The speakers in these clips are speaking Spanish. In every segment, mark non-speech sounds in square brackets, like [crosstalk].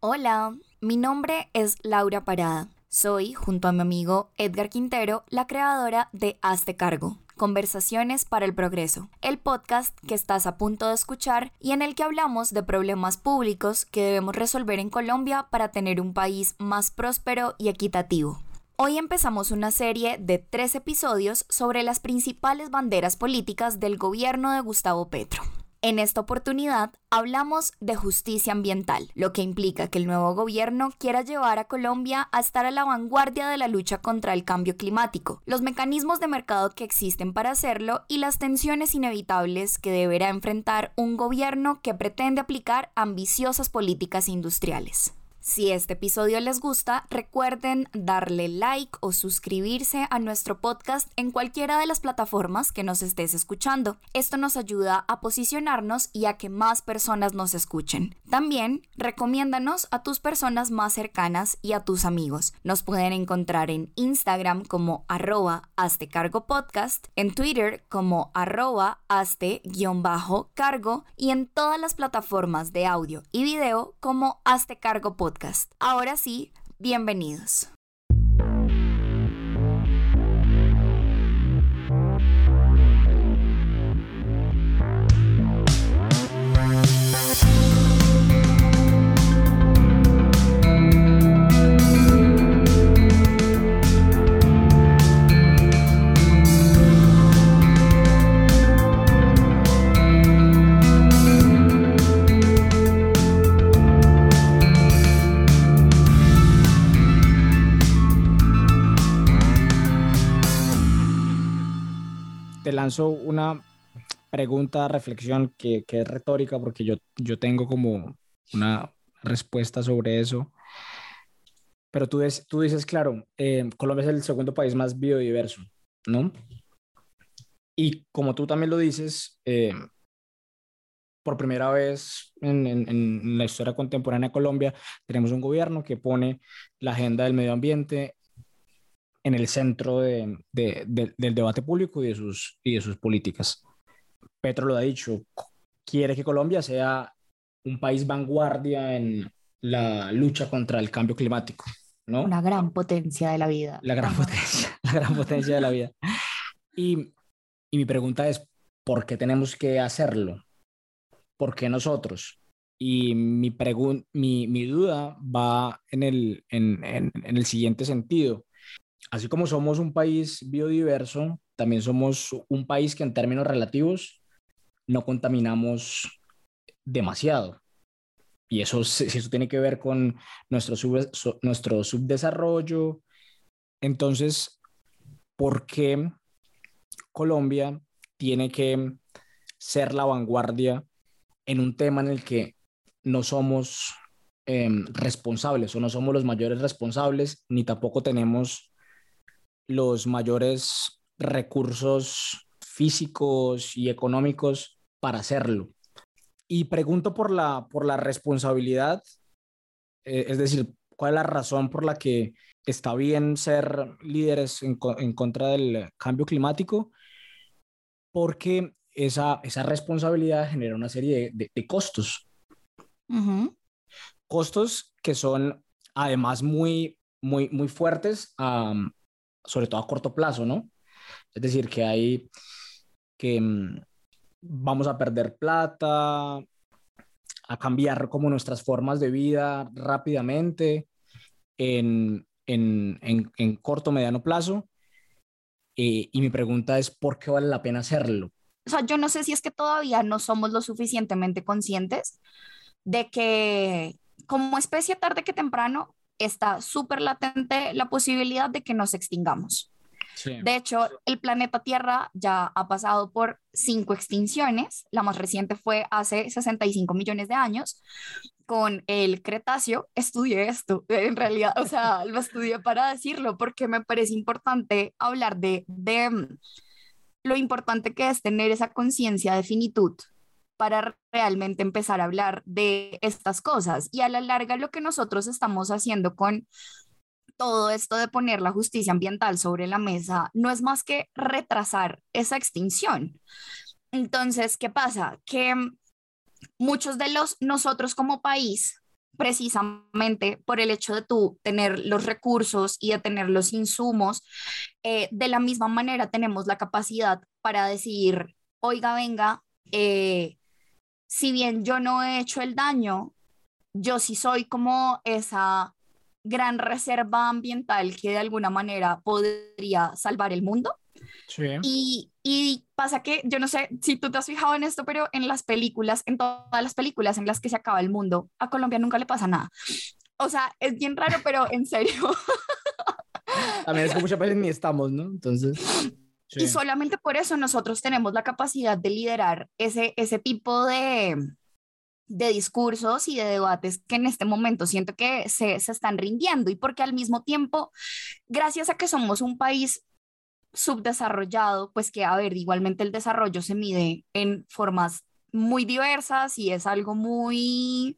Hola, mi nombre es Laura Parada. Soy, junto a mi amigo Edgar Quintero, la creadora de Hazte Cargo, Conversaciones para el Progreso, el podcast que estás a punto de escuchar y en el que hablamos de problemas públicos que debemos resolver en Colombia para tener un país más próspero y equitativo. Hoy empezamos una serie de tres episodios sobre las principales banderas políticas del gobierno de Gustavo Petro. En esta oportunidad hablamos de justicia ambiental, lo que implica que el nuevo gobierno quiera llevar a Colombia a estar a la vanguardia de la lucha contra el cambio climático, los mecanismos de mercado que existen para hacerlo y las tensiones inevitables que deberá enfrentar un gobierno que pretende aplicar ambiciosas políticas industriales. Si este episodio les gusta, recuerden darle like o suscribirse a nuestro podcast en cualquiera de las plataformas que nos estés escuchando. Esto nos ayuda a posicionarnos y a que más personas nos escuchen. También recomiéndanos a tus personas más cercanas y a tus amigos. Nos pueden encontrar en Instagram como arroba cargo podcast, en Twitter como arroba cargo y en todas las plataformas de audio y video como hazte cargo podcast. Ahora sí, bienvenidos. Lanzo una pregunta, reflexión que, que, es retórica porque yo, yo tengo como una respuesta sobre eso. Pero tú, des, tú dices, claro, eh, Colombia es el segundo país más biodiverso, ¿no? Y como tú también lo dices, eh, por primera vez en, en, en, la historia contemporánea de Colombia, tenemos un gobierno que pone la agenda del medio ambiente en el centro de, de, del debate público y de, sus, y de sus políticas. Petro lo ha dicho, quiere que Colombia sea un país vanguardia en la lucha contra el cambio climático. ¿no? Una gran potencia de la vida. La gran potencia, [laughs] la gran potencia de la vida. Y, y mi pregunta es, ¿por qué tenemos que hacerlo? ¿Por qué nosotros? Y mi, mi, mi duda va en el, en, en, en el siguiente sentido así como somos un país biodiverso, también somos un país que en términos relativos no contaminamos demasiado. Y eso, eso tiene que ver con nuestro, nuestro subdesarrollo. Entonces, ¿por qué Colombia tiene que ser la vanguardia en un tema en el que no somos em, responsables o no somos los mayores responsables, ni tampoco tenemos los mayores recursos físicos y económicos para hacerlo. Y pregunto por la, por la responsabilidad, eh, es decir, cuál es la razón por la que está bien ser líderes en, en contra del cambio climático, porque esa, esa responsabilidad genera una serie de, de, costos. Costos que son además muy, muy, muy fuertes sobre todo a corto plazo, ¿no? Es decir, que hay que mm, vamos a perder plata, a cambiar como nuestras formas de vida rápidamente en, en, en, en corto, mediano plazo. Eh, y mi pregunta es, ¿por qué vale la pena hacerlo? O sea, yo no sé si es que todavía no somos lo suficientemente conscientes de que como especie tarde que temprano está súper latente la posibilidad de que nos extingamos. De hecho, el planeta Tierra ya ha pasado por cinco extinciones. La más reciente fue hace 65 millones de años con el Cretáceo. Estudié esto, [laughs] en realidad, o sea, lo estudié para decirlo porque me parece importante hablar de, de mm, lo importante que es tener esa conciencia de finitud para realmente empezar a hablar de estas cosas. Y a la larga lo que nosotros estamos haciendo con todo esto de poner la justicia ambiental sobre la mesa no es más que retrasar esa extinción. Entonces, ¿qué pasa? Que muchos de los nosotros como país precisamente por el hecho de tú tener los recursos y de tener los insumos, eh, de la misma manera tenemos la capacidad para decir, oiga, venga, eh, si bien yo no he hecho el daño, yo sí soy como esa gran reserva ambiental que de alguna manera podría salvar el mundo. Sí. Y, y, pasa que, yo no sé si tú te has fijado en esto, pero en las películas, en todas las películas en las que se acaba el mundo, a Colombia nunca le pasa nada. O sea, es bien raro, pero en serio. También es que muchas veces ni estamos, ¿no? Entonces... Sí. Y solamente por eso nosotros tenemos la capacidad de liderar ese, ese tipo de, de discursos y de debates que en este momento siento que se, se están rindiendo y porque al mismo tiempo, gracias a que somos un país subdesarrollado, pues que, a ver, igualmente el desarrollo se mide en formas muy diversas y es algo muy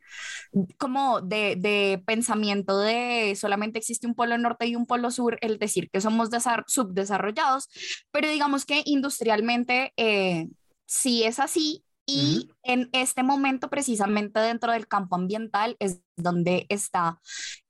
como de, de, pensamiento de solamente existe un polo norte y un polo sur, el decir que somos subdesarrollados, pero digamos que industrialmente eh, sí es así y uh -huh. en este momento precisamente dentro del campo ambiental es donde está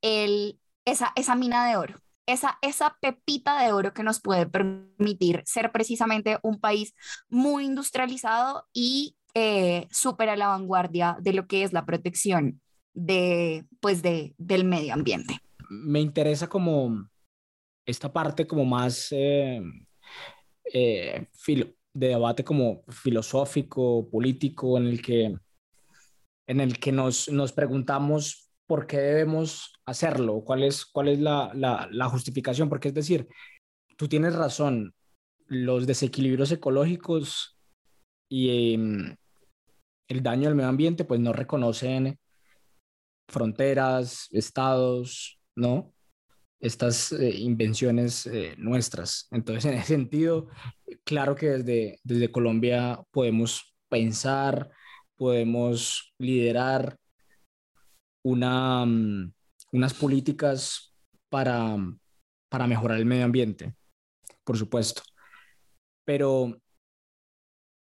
el, esa, esa mina de oro esa, esa pepita de oro que nos puede permitir ser precisamente un país muy industrializado y eh, súper a la vanguardia de lo que es la protección de, pues de, del medio ambiente. Me interesa como esta parte como más eh, eh, filo, de debate como filosófico, político, en el que, en el que nos, nos preguntamos por qué debemos hacerlo, cuál es, cuál es la, la, la justificación, porque es decir, tú tienes razón, los desequilibrios ecológicos y eh, el daño al medio ambiente pues no reconocen fronteras, estados, ¿no? Estas eh, invenciones eh, nuestras. Entonces, en ese sentido, claro que desde, desde Colombia podemos pensar, podemos liderar una, um, unas políticas para, para mejorar el medio ambiente, por supuesto. Pero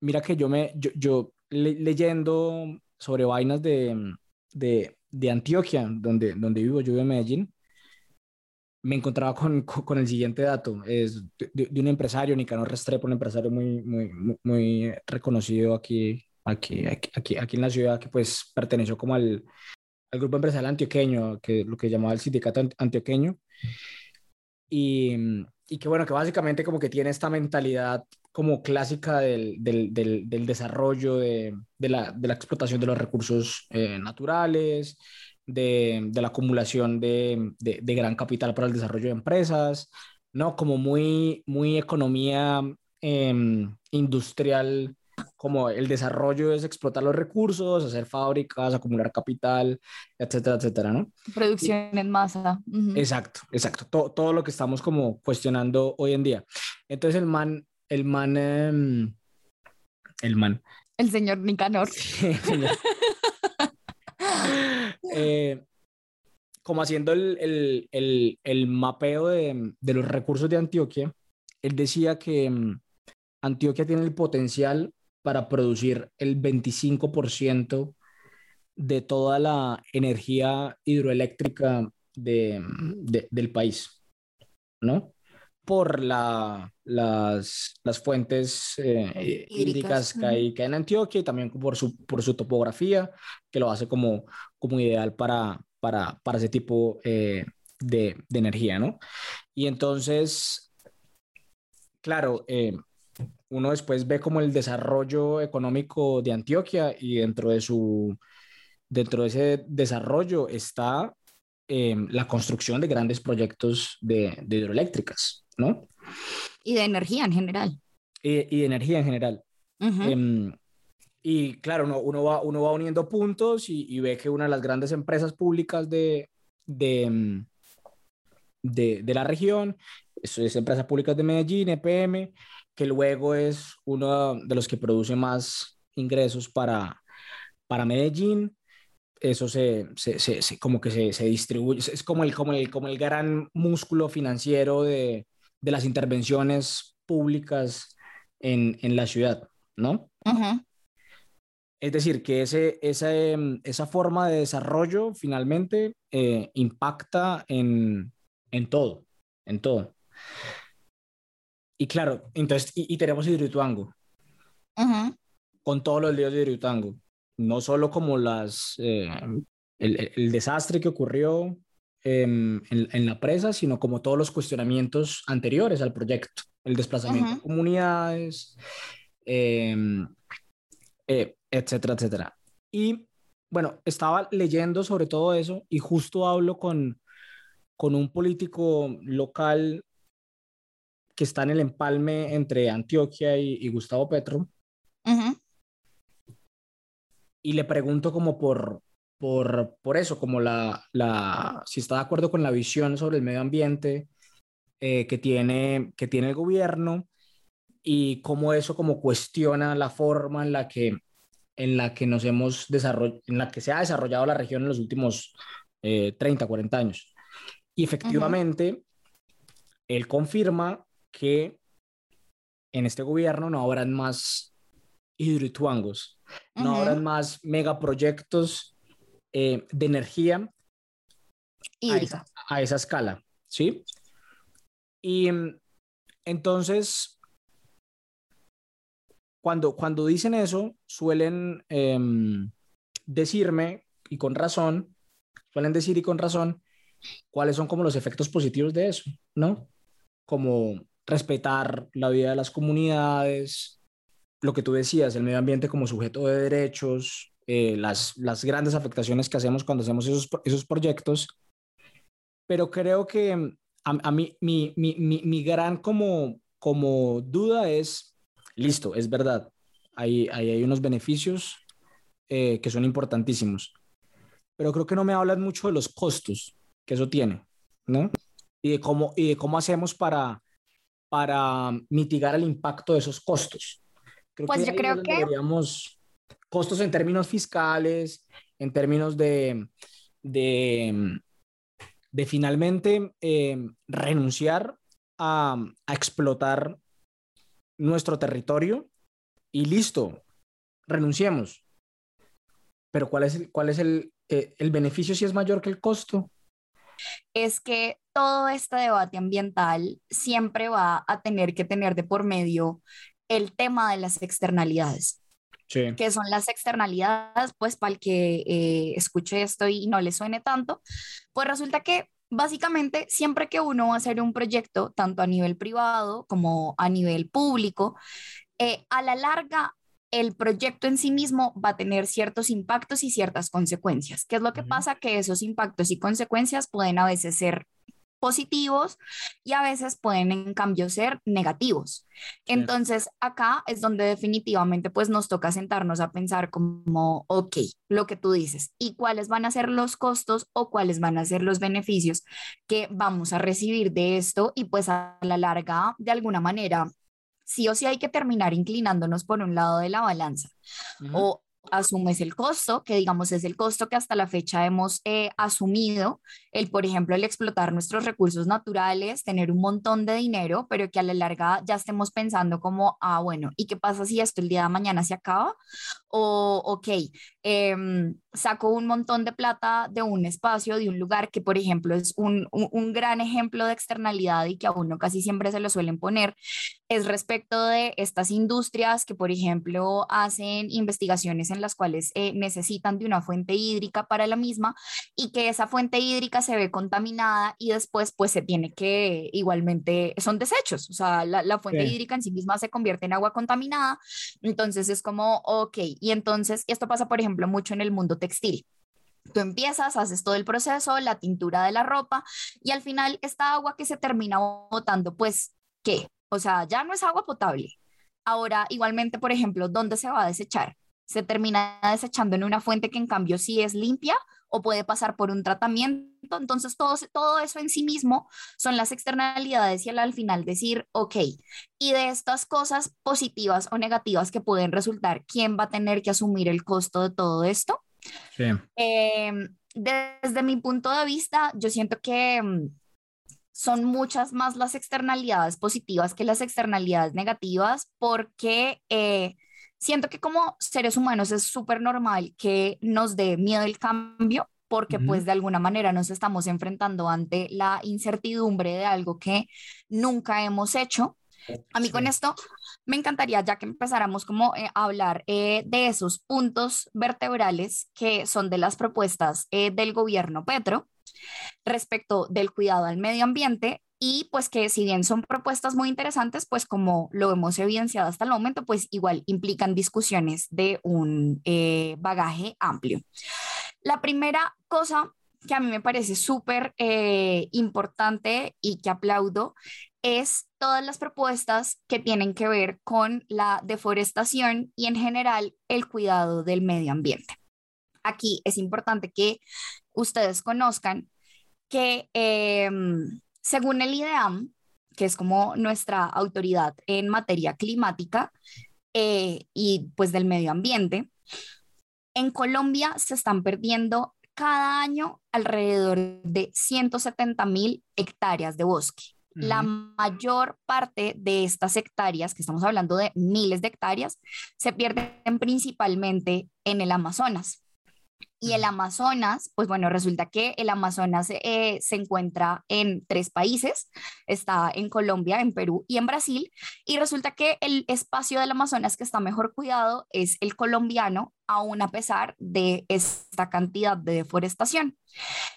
mira que yo me, yo le, leyendo sobre vainas de, de, de, Antioquia, donde, donde vivo, yo vivo en Medellín, me encontraba con, con el siguiente dato, es de, de, un empresario, Nicanor Restrepo, un empresario muy, muy, muy reconocido aquí, aquí, aquí, aquí en la ciudad, que pues perteneció como al, al grupo empresarial antioqueño, que lo que llamaba el sindicato antioqueño, y, y que bueno, que básicamente como que tiene esta mentalidad como clásica del, del, del, del desarrollo, de, de, la, de, la, explotación de los recursos eh, naturales, de, la acumulación de, gran capital para el desarrollo de empresas, ¿no? Como muy, muy economía eh, industrial como el desarrollo es explotar los recursos, hacer fábricas, acumular capital, etcétera, etcétera, ¿no? Producción y, en masa. Uh -huh. Exacto, exacto. Todo, todo, lo que estamos como cuestionando hoy en día. Entonces el man, el man, eh, el man. El señor Nicanor. Sí, señor. [laughs] eh, como haciendo el, el, el, el mapeo de, de, los recursos de Antioquia, él decía que mm, Antioquia tiene el potencial para producir el 25% de toda la energía hidroeléctrica de, de, del país, ¿no? Por la, las, las fuentes eh, hídricas que hay, que hay, en Antioquia y también por su, por su topografía, que lo hace como, como ideal para, para, para ese tipo eh, de, de, energía, ¿no? Y entonces, claro, eh, uno después ve como el desarrollo económico de Antioquia y dentro de su dentro de ese desarrollo está eh, la construcción de grandes proyectos de, de, hidroeléctricas, ¿no? Y de energía en general. Y, y de energía en general. Uh -huh. eh, y claro, uno, uno, va, uno va uniendo puntos y, y, ve que una de las grandes empresas públicas de, de, de, de la región es, es Empresas Públicas de Medellín, EPM, que luego es uno de los que produce más ingresos para, para Medellín. Eso se, se, se, se como que se, se, distribuye, es como el, como, el, como el gran músculo financiero de, de las intervenciones públicas en, en la ciudad, ¿no? Uh -huh. Es decir, que ese, esa, em, esa forma de desarrollo finalmente eh, impacta en, en todo, en todo. Y claro, entonces, y, tenemos Hidroituango, con todos los líos de Hidroituango, no solo como las, eh, el, el, desastre que ocurrió en, en, la presa, sino como todos los cuestionamientos anteriores al proyecto, el desplazamiento de comunidades, em, eh, etcétera, etcétera. Y bueno, estaba leyendo sobre todo eso y justo hablo con, con un político local que está en el empalme entre Antioquia y, Gustavo Petro. Y le pregunto como por, por, por eso, como la, la, si está de acuerdo con la visión sobre el medio ambiente eh, que, tiene, que tiene el gobierno y cómo eso como cuestiona la forma en la que, en la que nos hemos desarrollado, en la que se ha desarrollado la región en los últimos 30, eh, 40 años. Y efectivamente, él confirma que en este gobierno no habrán más hidroituangos, no habrán más megaproyectos eh, de energía a esa, a esa, escala, ¿sí? Y mm, entonces, cuando, cuando dicen eso, suelen em, decirme, y con razón, suelen decir y con razón, cuáles son como los efectos positivos de eso, ¿no? Como respetar la vida de las comunidades, lo que tú decías, el medio ambiente como sujeto de derechos, eh, las, las grandes afectaciones que hacemos cuando hacemos esos, esos proyectos. Pero creo que a, a mí, mi, mi, mi, mi, gran como, como duda es, listo, es verdad, hay, hay, hay unos beneficios eh, que son importantísimos, pero creo que no me hablan mucho de los costos que eso tiene, ¿no? Y de cómo, y de cómo hacemos para, para mitigar el impacto de esos costos. Creo pues yo creo que... Deberíamos, costos en términos fiscales, en términos de, de, de finalmente eh, renunciar a, a, explotar nuestro territorio y listo, renunciemos. Pero ¿cuál es, cuál es el, eh, el beneficio si es mayor que el costo? es que todo este debate ambiental siempre va a tener que tener de por medio el tema de las externalidades. Sí. que son las externalidades, pues para el que eh, escuche esto y no le suene tanto, pues resulta que básicamente siempre que uno va a hacer un proyecto, tanto a nivel privado como a nivel público, eh, a la larga el proyecto en sí mismo va a tener ciertos impactos y ciertas consecuencias. ¿Qué es lo que pasa? Que esos impactos y consecuencias pueden a veces ser positivos y a veces pueden en cambio ser negativos. Entonces acá es donde definitivamente pues nos toca sentarnos a pensar como, ok, lo que tú dices, y cuáles van a ser los costos o cuáles van a ser los beneficios que vamos a recibir de esto y pues a la larga de alguna manera sí o sí hay que terminar inclinándonos por un lado de la balanza. O asumes el costo, que digamos es el costo que hasta la fecha hemos eh, asumido, el, por ejemplo, el explotar nuestros recursos naturales, tener un montón de dinero, pero que a la larga ya estemos pensando como, ah, bueno, ¿y qué pasa si esto el día de mañana se acaba? O, ok, em, saco un montón de plata de un espacio, de un lugar que, por ejemplo, es un, un, gran ejemplo de externalidad y que a uno casi siempre se lo suelen poner, es respecto de estas industrias que, por ejemplo, hacen investigaciones en las cuales eh, necesitan de una fuente hídrica para la misma y que esa fuente hídrica se ve contaminada y después pues se tiene que igualmente, son desechos, o sea, la, la fuente hídrica en sí misma se convierte en agua contaminada, entonces es como, ok, y entonces esto pasa, por ejemplo, mucho en el mundo textil. Tú empiezas, haces todo el proceso, la tintura de la ropa y al final esta agua que se termina botando, pues, ¿qué? O sea, ya no es agua potable. Ahora, igualmente, por ejemplo, ¿dónde se va a desechar? Se termina desechando en una fuente que en cambio sí es limpia o puede pasar por un tratamiento. Entonces, todo, todo eso en sí mismo son las externalidades y al, al final decir, ok, y de estas cosas positivas o negativas que pueden resultar, ¿quién va a tener que asumir el costo de todo esto? Sí. Em, desde mi punto de vista, yo siento que mm, son muchas más las externalidades positivas que las externalidades negativas porque eh, siento que como seres humanos es súper normal que nos dé miedo el cambio porque pues de alguna manera nos estamos enfrentando ante la incertidumbre de algo que nunca hemos hecho. A mí con esto me encantaría ya que empezáramos como eh, a hablar eh, de esos puntos vertebrales que son de las propuestas eh, del gobierno Petro respecto del cuidado al medio ambiente y pues que si bien son propuestas muy interesantes, pues como lo hemos evidenciado hasta el momento, pues igual implican discusiones de un eh, bagaje amplio. La primera cosa que a mí me parece súper eh, importante y que aplaudo es todas las propuestas que tienen que ver con la deforestación y en general el cuidado del medio ambiente. Aquí es importante que ustedes conozcan que em, según el IDEAM, que es como nuestra autoridad en materia climática eh, y pues del medio ambiente, en Colombia se están perdiendo cada año alrededor de 170 mil hectáreas de bosque. La mayor parte de estas hectáreas, que estamos hablando de miles de hectáreas, se pierden principalmente en el Amazonas. Y el Amazonas, pues bueno, resulta que el Amazonas eh, se encuentra en tres países, está en Colombia, en Perú y en Brasil, y resulta que el espacio del Amazonas que está mejor cuidado es el colombiano, aún a pesar de esta cantidad de deforestación.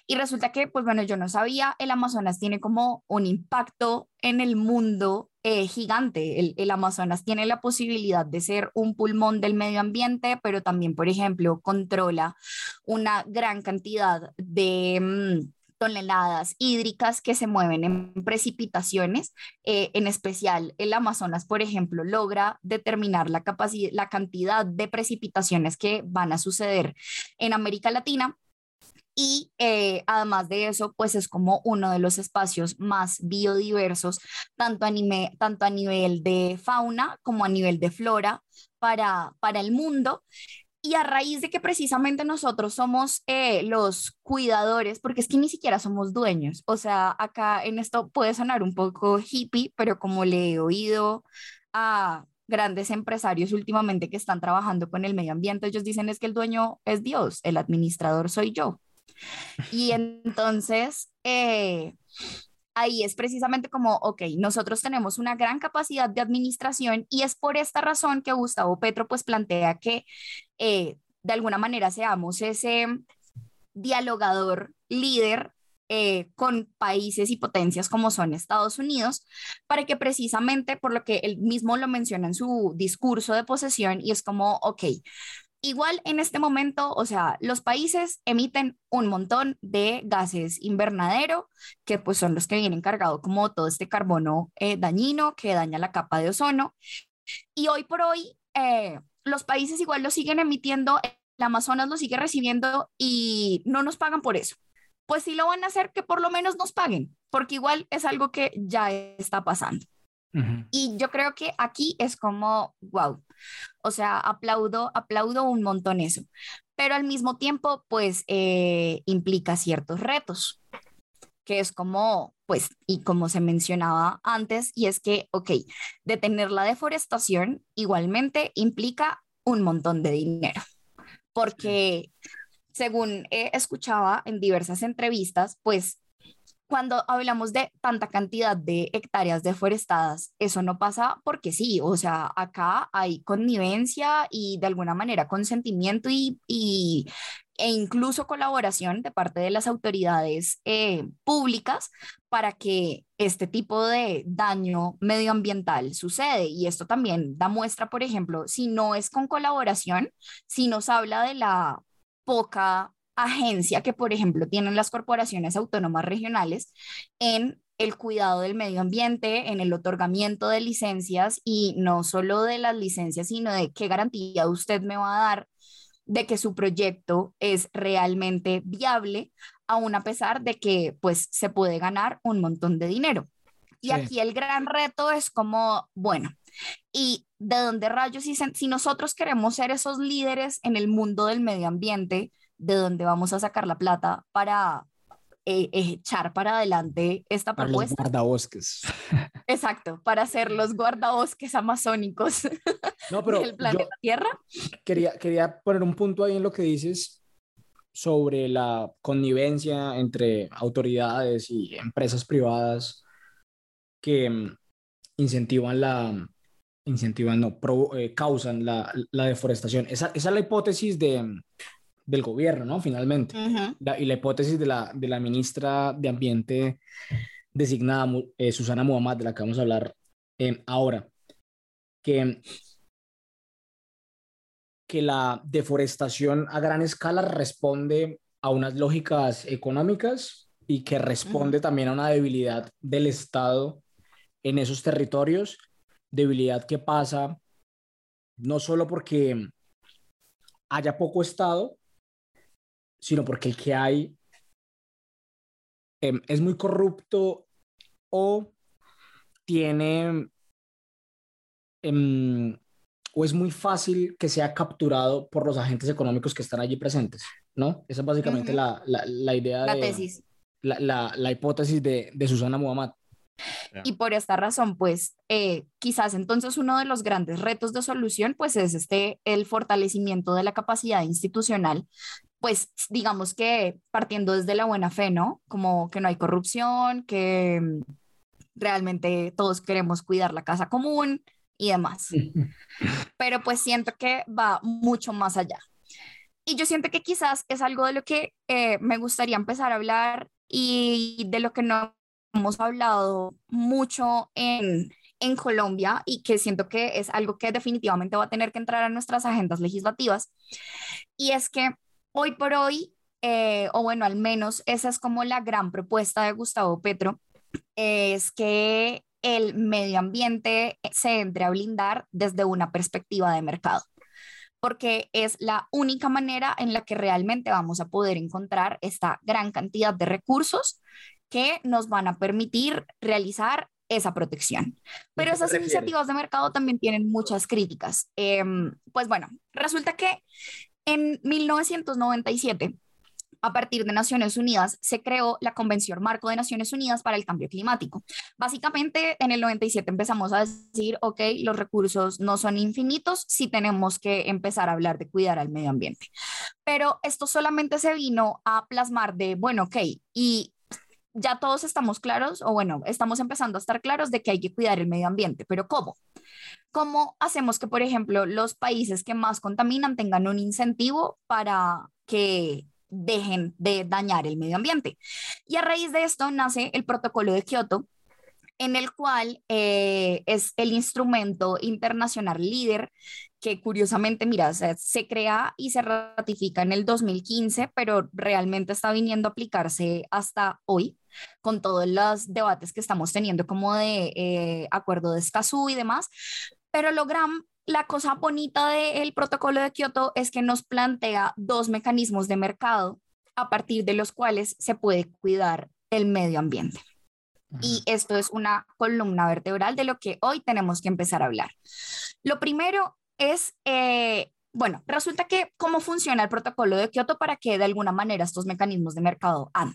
Y resulta que, pues bueno, yo no sabía, el Amazonas tiene como un impacto en el mundo eh, gigante. El, Amazonas tiene la posibilidad de ser un pulmón del medio ambiente, pero también, por ejemplo, controla una gran cantidad de... Mm, toneladas hídricas que se mueven en precipitaciones. Eh, en especial, el Amazonas, por ejemplo, logra determinar la, la cantidad de precipitaciones que van a suceder en América Latina y eh, además de eso, pues es como uno de los espacios más biodiversos, tanto a, tanto a nivel de fauna como a nivel de flora para, para el mundo. Y a raíz de que precisamente nosotros somos eh, los cuidadores, porque es que ni siquiera somos dueños, o sea, acá en esto puede sonar un poco hippie, pero como le he oído a grandes empresarios últimamente que están trabajando con el medio ambiente, ellos dicen es que el dueño es Dios, el administrador soy yo. Y entonces, eh, ahí es precisamente como, ok, nosotros tenemos una gran capacidad de administración y es por esta razón que Gustavo Petro pues plantea que eh, de alguna manera seamos ese dialogador líder eh, con países y potencias como son Estados Unidos, para que precisamente, por lo que él mismo lo menciona en su discurso de posesión, y es como, ok, Igual en este momento, o sea, los países emiten un montón de gases invernadero, que pues son los que vienen cargados como todo este carbono eh, dañino que daña la capa de ozono. Y hoy por hoy, eh, los países igual lo siguen emitiendo, el Amazonas lo sigue recibiendo y no nos pagan por eso. Pues sí lo van a hacer, que por lo menos nos paguen, porque igual es algo que ya está pasando. Y yo creo que aquí es como, wow, o sea, aplaudo, aplaudo un montón eso, pero al mismo tiempo, pues eh, implica ciertos retos, que es como, pues, y como se mencionaba antes, y es que, ok, detener la deforestación igualmente implica un montón de dinero, porque según escuchaba en diversas entrevistas, pues cuando hablamos de tanta cantidad de hectáreas deforestadas, eso no pasa porque sí, o sea, acá hay connivencia y de alguna manera consentimiento y, e incluso colaboración de parte de las autoridades eh, públicas para que este tipo de daño medioambiental sucede. Y esto también da muestra, por ejemplo, si no es con colaboración, si nos habla de la poca agencia que, por ejemplo, tienen las corporaciones autónomas regionales en el cuidado del medio ambiente, en el otorgamiento de licencias y no solo de las licencias, sino de qué garantía usted me va a dar de que su proyecto es realmente viable, aún a pesar de que pues se puede ganar un montón de dinero. Y aquí el gran reto es como, bueno, y de dónde rayos, si, si nosotros queremos ser esos líderes en el mundo del medio ambiente, de dónde vamos a sacar la plata para eh, echar para adelante esta Para propuesta. los guardabosques. [laughs] Exacto, para ser los guardabosques amazónicos [laughs] No, pero del planeta Tierra. quería, quería poner un punto ahí en lo que dices sobre la connivencia entre autoridades y empresas privadas que mm, incentivan la, incentivan, no, provo- eh, causan la, la deforestación. Esa, esa es la hipótesis de, del gobierno, ¿no? Finalmente. Ujú. La- y la hipótesis de la, de la ministra de Ambiente designada, eh, Susana Muhammad, de la que vamos a hablar eh, ahora, que, que la deforestación a gran escala responde a unas lógicas económicas y que responde también a una debilidad del Estado en esos territorios, debilidad que pasa no solo porque haya poco Estado, sino porque el que hay em, es muy corrupto o tiene em, o es muy fácil que sea capturado por los agentes económicos que están allí presentes, ¿no? Esa es básicamente la, la- la idea La de tesis. la, la- la hipótesis de, de Susana Muhammad. Y por esta razón, pues eh, quizás entonces uno de los grandes retos de solución, pues es este, el fortalecimiento de la capacidad institucional, pues digamos que partiendo desde la buena fe, ¿no? Como que no hay corrupción, que mm, realmente todos queremos cuidar la casa común y demás. [laughs] Pero pues siento que va mucho más allá. Y yo siento que quizás es algo de lo que eh, me gustaría empezar a hablar y de lo que no hemos hablado mucho en, en Colombia y que siento que es algo que definitivamente va a tener que entrar a nuestras agendas legislativas. Y es que hoy por hoy, eh, o bueno, al menos esa es como la gran propuesta de Gustavo Petro, es que el medio ambiente se entre a blindar desde una perspectiva de mercado porque es la única manera en la que realmente vamos a poder encontrar esta gran cantidad de recursos que nos van a permitir realizar esa protección. Pero esas iniciativas de mercado también tienen muchas críticas. Em, pues bueno, resulta que en 1997 a partir de Naciones Unidas se creó la Convención Marco de Naciones Unidas para el Cambio Climático. Básicamente, en el 97 empezamos a decir, ok, los recursos no son infinitos, sí tenemos que empezar a hablar de cuidar al medio ambiente. Pero esto solamente se vino a plasmar de, bueno, ok, y ya todos estamos claros, o bueno, estamos empezando a estar claros de que hay que cuidar el medio ambiente, pero ¿cómo? ¿Cómo hacemos que, por ejemplo, los países que más contaminan tengan un incentivo para que dejen de dañar el medio ambiente? Y a raíz de esto nace el protocolo de Kioto, en el cual eh, es el instrumento internacional líder que curiosamente, mira, se crea y se ratifica en el 2015, pero realmente está viniendo a aplicarse hasta hoy con todos los debates que estamos teniendo como de eh, acuerdo de Escazú y demás. Pero lo gran, la cosa bonita del protocolo de Kioto es que nos plantea dos mecanismos de mercado a partir de los cuales se puede cuidar el medio ambiente. Y esto es una columna vertebral de lo que hoy tenemos que empezar a hablar. Lo primero es, eh, bueno, resulta que cómo funciona el protocolo de Kioto para que de alguna manera estos mecanismos de mercado anden.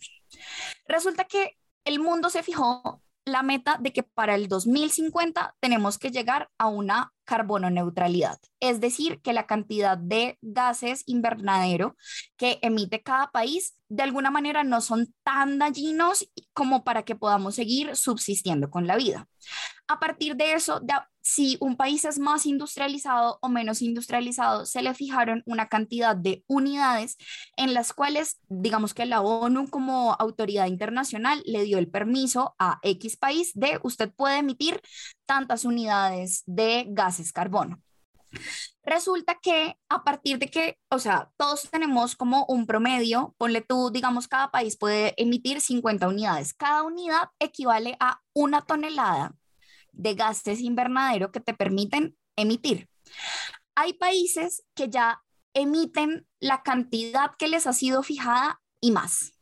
Resulta que el mundo se fijó la meta de que para el 2050 tenemos que llegar a una carbono neutralidad, es decir, que la cantidad de gases invernadero que emite cada país de alguna manera no son tan dañinos como para que podamos seguir subsistiendo con la vida. A partir de eso, si un país es más industrializado o menos industrializado, se le fijaron una cantidad de unidades en las cuales, digamos que la ONU como autoridad internacional le dio el permiso a X país de usted puede emitir tantas unidades de gases carbono. Resulta que a partir de que, o sea, todos tenemos como un promedio, ponle tú, digamos, cada país puede emitir 50 unidades. Cada unidad equivale a una tonelada de gases invernadero que te permiten emitir. Hay países que ya emiten la cantidad que les ha sido fijada y más.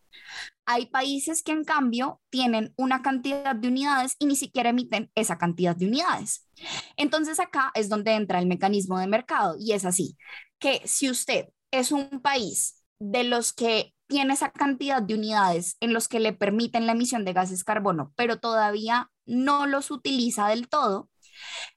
Hay países que en cambio tienen una cantidad de unidades y ni siquiera emiten esa cantidad de unidades. Entonces acá es donde entra el mecanismo de mercado y es así, que si usted es un país de los que tiene esa cantidad de unidades en los que le permiten la emisión de gases carbono, pero todavía no los utiliza del todo,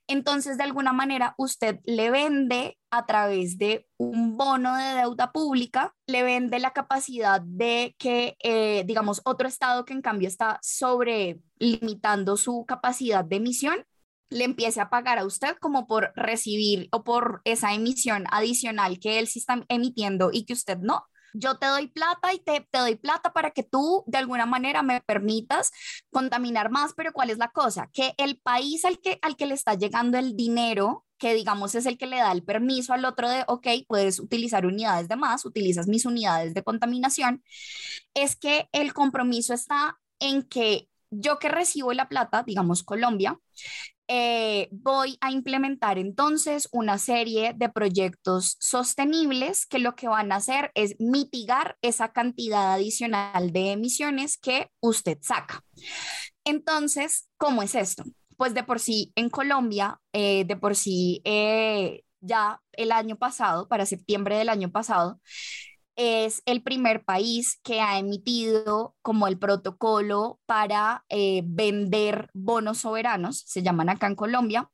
entonces de alguna manera usted le vende a través de un bono de deuda pública, le vende la capacidad de que, eh, digamos, otro estado que en cambio está sobre limitando su capacidad de emisión, le empiece a pagar a usted como por recibir o por esa emisión adicional que él sí está emitiendo y que usted no yo te doy plata y te, te doy plata para que tú de alguna manera me permitas contaminar más, pero ¿cuál es la cosa? Que el país al que, al que le está llegando el dinero que digamos es el que le da el permiso al otro de, ok, puedes utilizar unidades de más, utilizas mis unidades de contaminación, es que el compromiso está en que yo que recibo la plata, digamos Colombia, eh, voy a implementar entonces una serie de proyectos sostenibles que lo que van a hacer es mitigar esa cantidad adicional de emisiones que usted saca. Entonces, ¿cómo es esto? Pues de por sí en Colombia, eh, de por sí eh, ya el año pasado, para septiembre del año pasado, es el primer país que ha emitido como el protocolo para eh, vender bonos soberanos, se llaman acá en Colombia,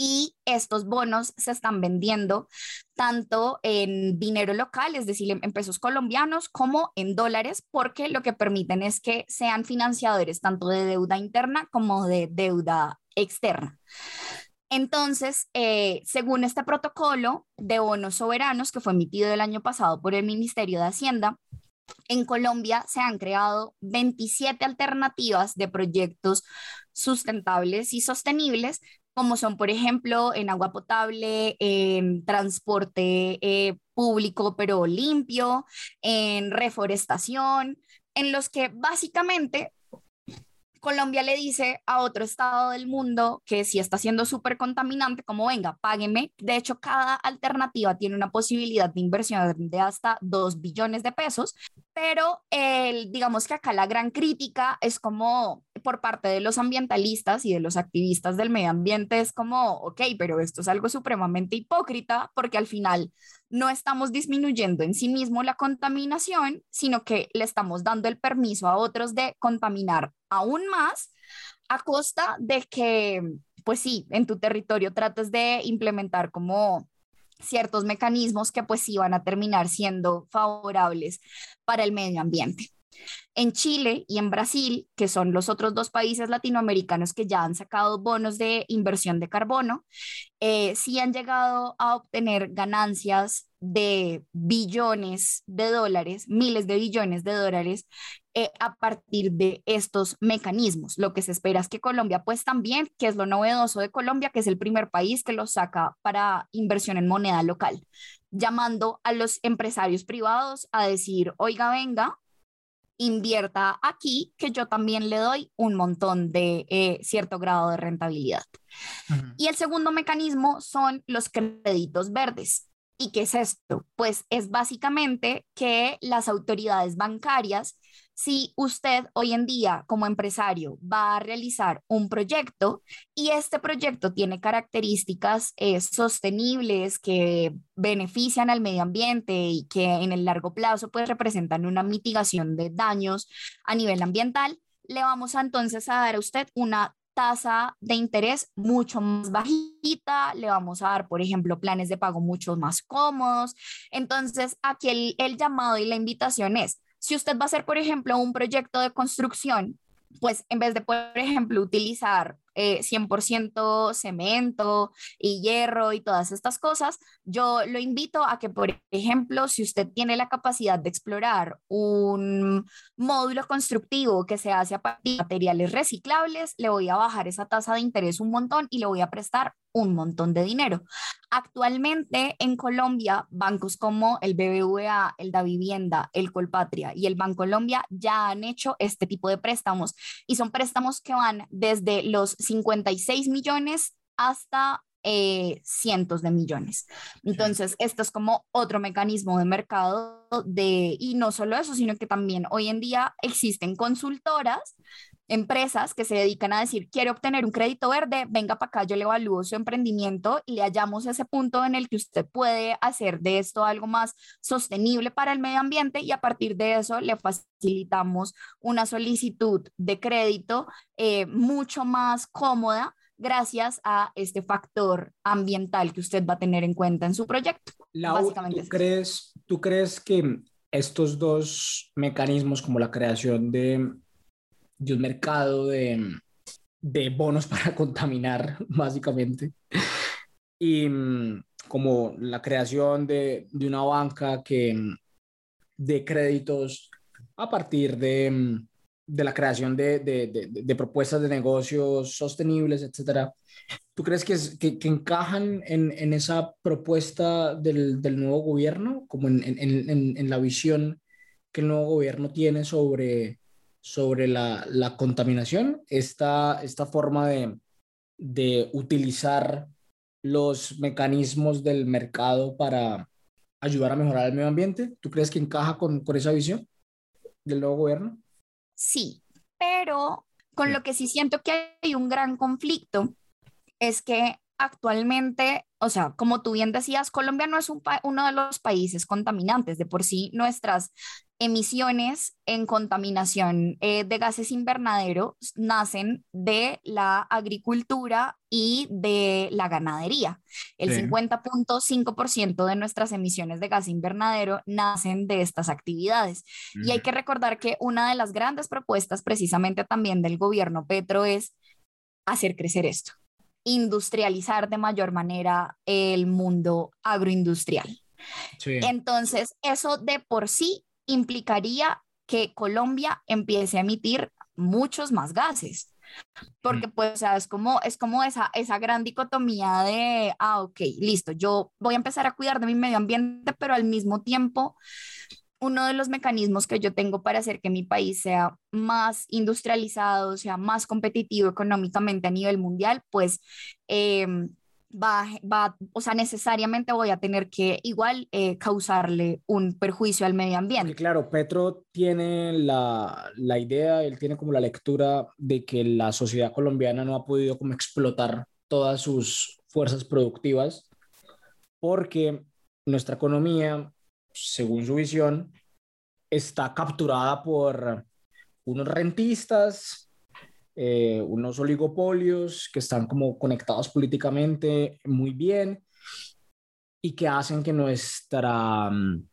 y estos bonos se están vendiendo tanto en dinero local, es decir, en pesos colombianos, como en dólares, porque lo que permiten es que sean financiadores tanto de deuda interna como de deuda externa. Entonces, eh, según este protocolo de bonos soberanos que fue emitido el año pasado por el Ministerio de Hacienda, en Colombia se han creado 27 alternativas de proyectos sustentables y sostenibles, como son, por ejemplo, en agua potable, en transporte eh, público pero limpio, en reforestación, en los que básicamente Colombia le dice a otro estado del mundo que si está siendo súper contaminante, como venga, págueme. De hecho, cada alternativa tiene una posibilidad de inversión de hasta 2 billones de pesos, pero el, digamos que acá la gran crítica es como por parte de los ambientalistas y de los activistas del medio ambiente es como, ok, pero esto es algo supremamente hipócrita porque al final no estamos disminuyendo en sí mismo la contaminación, sino que le estamos dando el permiso a otros de contaminar aún más a costa de que, pues sí, en tu territorio trates de implementar como ciertos mecanismos que pues sí van a terminar siendo favorables para el medio ambiente. En Chile y en Brasil, que son los otros dos países latinoamericanos que ya han sacado bonos de inversión de carbono, eh, sí han llegado a obtener ganancias de billones de dólares, miles de billones de dólares eh, a partir de estos mecanismos. Lo que se espera es que Colombia, pues también, que es lo novedoso de Colombia, que es el primer país que lo saca para inversión en moneda local, llamando a los empresarios privados a decir, oiga, venga, invierta aquí, que yo también le doy un montón de eh, cierto grado de rentabilidad. Y el segundo mecanismo son los créditos verdes. ¿Y qué es esto? Pues es básicamente que las autoridades bancarias si usted hoy en día como empresario va a realizar un proyecto y este proyecto tiene características eh, sostenibles que benefician al medio ambiente y que en el largo plazo pues representan una mitigación de daños a nivel ambiental, le vamos a entonces a dar a usted una tasa de interés mucho más bajita, le vamos a dar, por ejemplo, planes de pago mucho más cómodos. Entonces, aquí el, el llamado y la invitación es, si usted va a hacer, por ejemplo, un proyecto de construcción, pues en vez de, por ejemplo, utilizar 100% eh, cemento y hierro y todas estas cosas, yo lo invito a que, por ejemplo, si usted tiene la capacidad de explorar un módulo constructivo que se hace a partir de materiales reciclables, le voy a bajar esa tasa de interés un montón y le voy a prestar un montón de dinero. Actualmente en Colombia, bancos como el BBVA, el Da Vivienda, el Colpatria y el Bancolombia ya han hecho este tipo de préstamos y son préstamos que van desde los 56 millones hasta eh, cientos de millones. Entonces, esto es como otro mecanismo de mercado de, y no solo eso, sino que también hoy en día existen consultoras empresas que se dedican a decir, quiere obtener un crédito verde, venga para acá, yo le evalúo su emprendimiento, le hallamos ese punto en el que usted puede hacer de esto algo más sostenible para el medio ambiente y a partir de eso le facilitamos una solicitud de crédito eh, mucho más cómoda gracias a este factor ambiental que usted va a tener en cuenta en su proyecto. ¿tú, crees, ¿Tú crees que estos dos mecanismos como la creación de de un mercado de, de bonos [laughs] para contaminar, básicamente. Y mm, como la creación de, de una banca que mm, de créditos a partir de, mm, de la creación de, de, de, propuestas de negocios sostenibles, etcétera. ¿Tú crees que, que, que encajan en, en, esa propuesta del, del, nuevo gobierno, como en, en, en, la visión que el nuevo gobierno tiene sobre, sobre la, la contaminación, esta, esta forma de, de utilizar los mecanismos del mercado para ayudar a mejorar el medio ambiente? ¿Tú crees que encaja con, con esa visión del nuevo gobierno? Sí, pero con lo que sí siento que hay un gran conflicto es que actualmente, o sea, como tú bien decías, Colombia no es uno de los países contaminantes. De por sí, nuestras emisiones en contaminación eh, de gases invernadero nacen de la agricultura y de la ganadería. El 50.5% de nuestras emisiones de gas invernadero nacen de estas actividades. Y hay que recordar que una de las grandes propuestas precisamente también del gobierno Petro es hacer crecer esto industrializar de mayor manera el mundo agroindustrial. Entonces, eso de por sí implicaría que Colombia empiece a emitir muchos más gases. Porque mm. pues, o sea, es como, es como esa, esa gran dicotomía de, ah, ok, listo, yo voy a empezar a cuidar de mi medio ambiente, pero al mismo tiempo uno de los mecanismos que yo tengo para hacer que mi país sea más industrializado, sea más competitivo económicamente a nivel mundial, pues em, va, va, o sea, necesariamente voy a tener que igual eh, causarle un perjuicio al medio ambiente. claro, Petro tiene la, la idea, él tiene como la lectura de que la sociedad colombiana no ha podido como explotar todas sus fuerzas productivas porque nuestra economía según su visión, está capturada por unos rentistas, eh, unos oligopolios que están como conectados políticamente muy bien y que hacen que nuestra mm,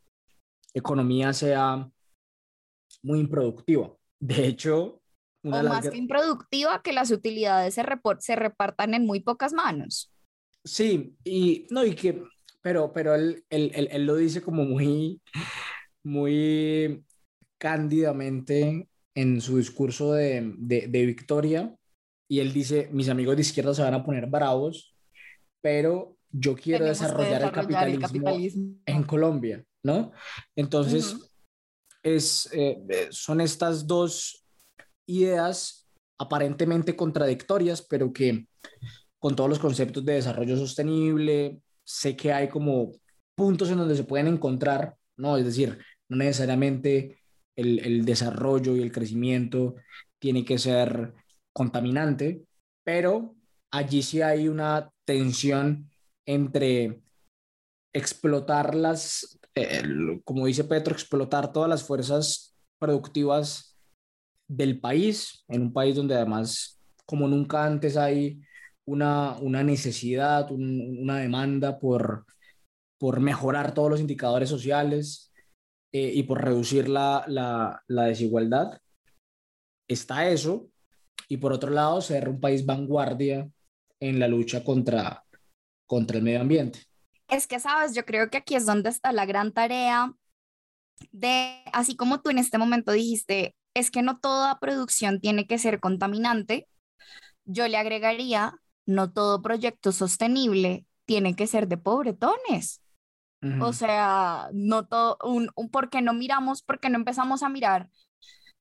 economía sea muy improductiva. De hecho, una o más que improductiva, que las utilidades se, se repartan en muy pocas manos. Sí, y no, y que pero, pero él, él, él, lo dice como muy, muy cándidamente en su discurso de, de, de, victoria. Y él dice, mis amigos de izquierda se van a poner bravos, pero yo quiero desarrollar, el, capitalismo en Colombia, ¿no? Entonces, es, eh, son estas dos ideas aparentemente contradictorias, pero que con todos los conceptos de desarrollo sostenible, sé que hay como puntos en donde se pueden encontrar, ¿no? Es decir, no necesariamente el, el desarrollo y el crecimiento tiene que ser contaminante, pero allí sí hay una tensión entre explotar las, como dice Petro, explotar todas las fuerzas productivas del país, en un país donde además, como nunca antes hay una, una necesidad, una demanda por, por mejorar todos los indicadores sociales eh, y por reducir la, la, la, desigualdad. Está eso. Y por otro lado, ser un país vanguardia en la lucha contra, contra el medio ambiente. Es que, sabes, yo creo que aquí es donde está la gran tarea de, así como tú en este momento dijiste, es que no toda producción tiene que ser contaminante, yo le agregaría no todo proyecto sostenible tiene que ser de pobretones. O sea, no todo, un, un, porque no miramos, porque no empezamos a mirar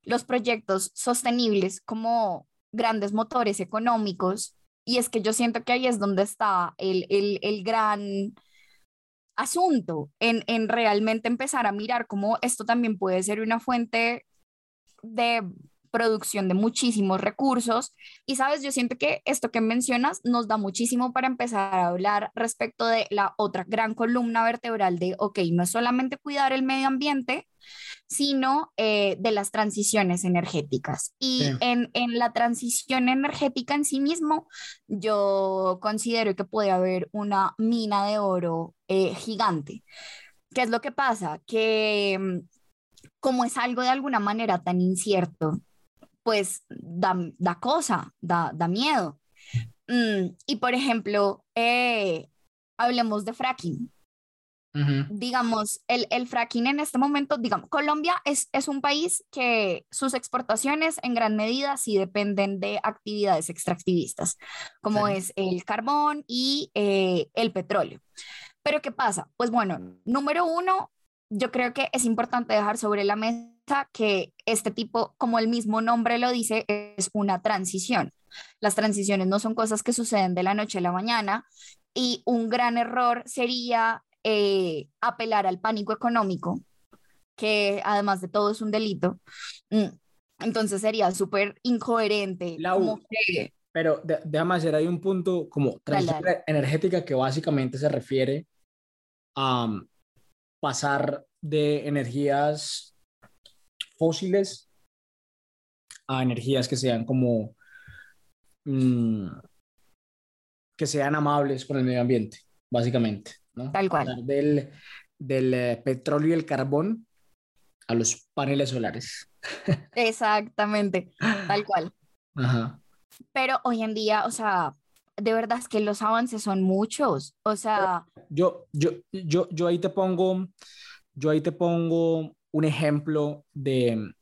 los proyectos sostenibles como grandes motores económicos. Y es que yo siento que ahí es donde está el, el, el gran asunto, en, en realmente empezar a mirar cómo esto también puede ser una fuente de producción de muchísimos recursos. Y sabes, yo siento que esto que mencionas nos da muchísimo para empezar a hablar respecto de la otra gran columna vertebral de, ok, no es solamente cuidar el medio ambiente, sino eh, de las transiciones energéticas. Y en, en, la transición energética en sí mismo, yo considero que puede haber una mina de oro eh, gigante. ¿Qué es lo que pasa? Que mm, como es algo de alguna manera tan incierto, pues da, da cosa, da, da miedo. Mm, y por ejemplo, eh, hablemos de fracking. Digamos, el, el, fracking en este momento, digamos, Colombia es, es, un país que sus exportaciones en gran medida sí dependen de actividades extractivistas, como es el carbón y eh, el petróleo. Pero ¿qué pasa? Pues bueno, número uno, yo creo que es importante dejar sobre la mesa que este tipo, como el mismo nombre lo dice, es una transición. Las transiciones no son cosas que suceden de la noche a la mañana y un gran error sería eh, apelar al pánico económico, que además de todo es un delito. Mm, entonces sería súper incoherente. Pero déjame hacer ahí un punto como transición energética que básicamente se refiere a um, pasar de energías fósiles a energías que sean como mm, que sean amables con el medio ambiente, básicamente. Tal cual. Del, del eh, petróleo y el carbón a los paneles solares. [laughs] Exactamente, tal cual. Pero hoy en día, o sea, de verdad es que los avances son muchos. O sea. Yo, yo, yo, yo ahí te pongo, yo ahí te pongo un ejemplo de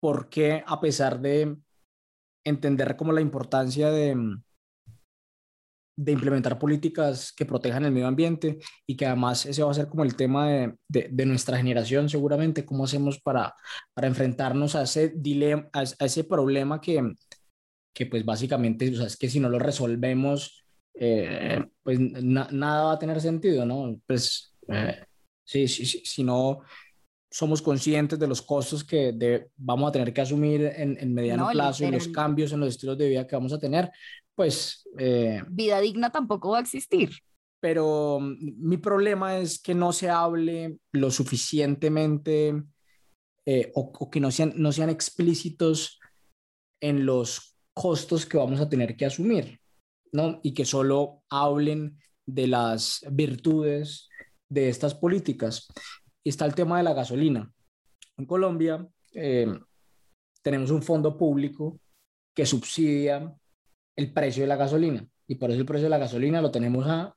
por qué, a pesar de entender como la importancia de, de implementar políticas que protejan el medio ambiente y que además ese va a ser como el tema de, de, nuestra generación seguramente, cómo hacemos para, para enfrentarnos a ese dilema, a, ese problema que, que pues básicamente, o es que si no lo resolvemos, eh, pues nada va a tener sentido, ¿no? Pues eh, sí, sí, sí, si no somos conscientes de los costos que vamos a tener que asumir en, en mediano plazo y los cambios en los estilos de vida que vamos a tener, pues... Eh, vida digna tampoco va a existir. Pero mm, mi problema es que no se hable lo suficientemente eh, o, que no sean, no sean explícitos en los costos que vamos a tener que asumir, ¿no? Y que solo hablen de las virtudes de estas políticas. Y está el tema de la gasolina. En Colombia eh, tenemos un fondo público que subsidia el precio de la gasolina. Y por eso el precio de la gasolina lo tenemos a,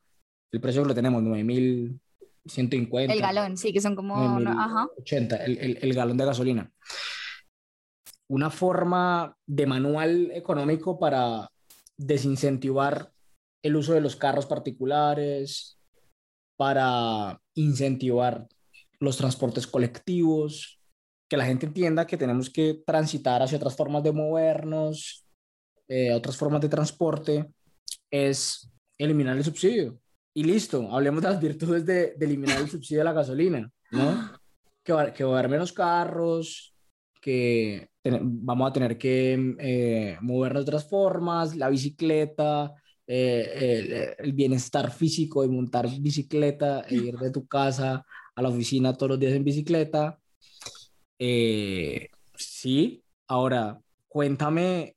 el precio que lo tenemos, 9.150. El galón, sí, que son como, ajá. 80, el, el, el galón de gasolina. Una forma de manual económico para desincentivar el uso de los carros particulares, para incentivar los transportes colectivos, que la gente entienda que tenemos que transitar hacia otras formas de movernos, eh, otras formas de transporte, es eliminar el subsidio. Y listo, hablemos de las virtudes de, eliminar el subsidio de la gasolina, ¿no? Que va, que va a haber menos carros, que vamos a tener que eh, movernos de otras formas, la bicicleta, eh, el, el, bienestar físico de montar bicicleta e ir de tu casa a la oficina todos los días en bicicleta. sí, ahora cuéntame